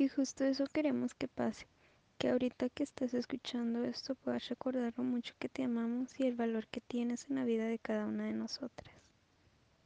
Y justo eso queremos que pase, que ahorita que estás escuchando esto puedas recordar lo mucho que te amamos y el valor que tienes en la vida de cada una de nosotras.